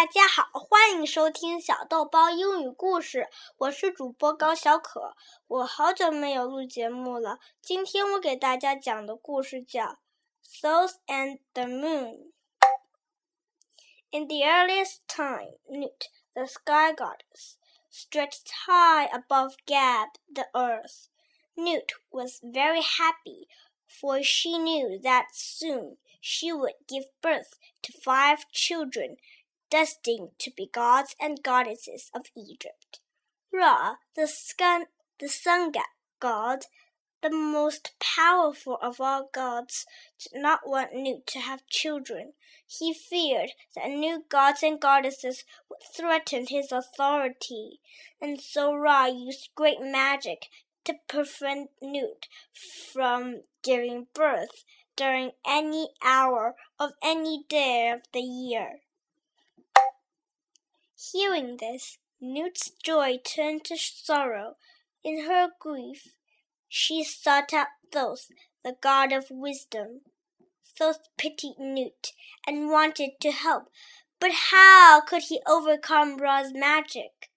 大家好，欢迎收听小豆包英语故事，我是主播高小可。我好久没有录节目了，今天我给大家讲的故事叫《Thoth and the Moon》。In the earliest time, Nut, the sky goddess, stretched high above Geb, the earth. Nut was very happy, for she knew that soon she would give birth to five children destined to be gods and goddesses of Egypt. Ra, the sun, the sun god, the most powerful of all gods, did not want Nut to have children. He feared that new gods and goddesses would threaten his authority, and so Ra used great magic to prevent Nut from giving birth during any hour of any day of the year. Hearing this, Nut's joy turned to sorrow. In her grief, she sought out Thoth, the god of wisdom. Thoth pitied Nut and wanted to help, but how could he overcome Ra's magic?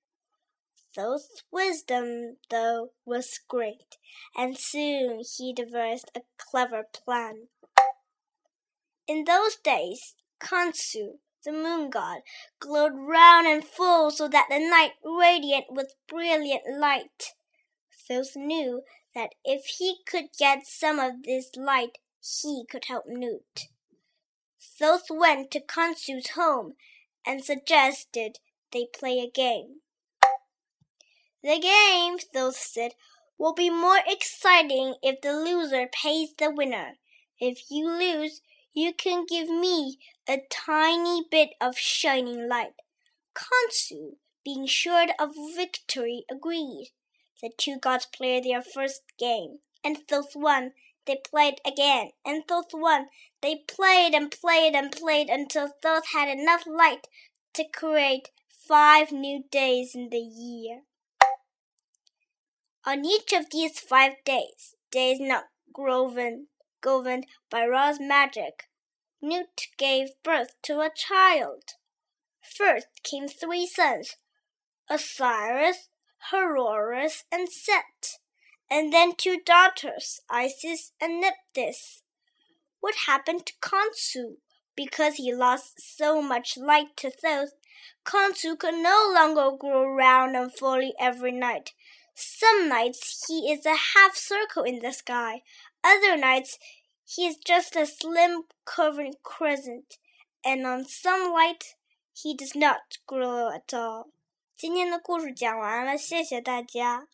Thoth's wisdom, though, was great, and soon he devised a clever plan. In those days, Khonsu, the moon god, glowed round and full so that the night radiant with brilliant light. Thoth knew that if he could get some of this light, he could help Nut. Thoth went to Khonsu's home and suggested they play a game. The game, Thoth said, will be more exciting if the loser pays the winner. If you lose, you can give me a tiny bit of shining light. Khonsu, being sure of victory, agreed. The two gods played their first game, and Thoth won. They played again, and Thoth won. They played and played and played until Thoth had enough light to create five new days in the year. On each of these five days, days not groven governed by Ra's magic, Nut gave birth to a child. First came three sons, Osiris, Haroeris, and Set, and then two daughters, Isis and Nephthys. What happened to Khonsu? Because he lost so much light to Thoth, Khonsu could no longer grow round and fully every night. Some nights he is a half circle in the sky, other nights he is just a slim curving crescent, and on some light he does not grow at all. 今天的故事讲完了，谢谢大家。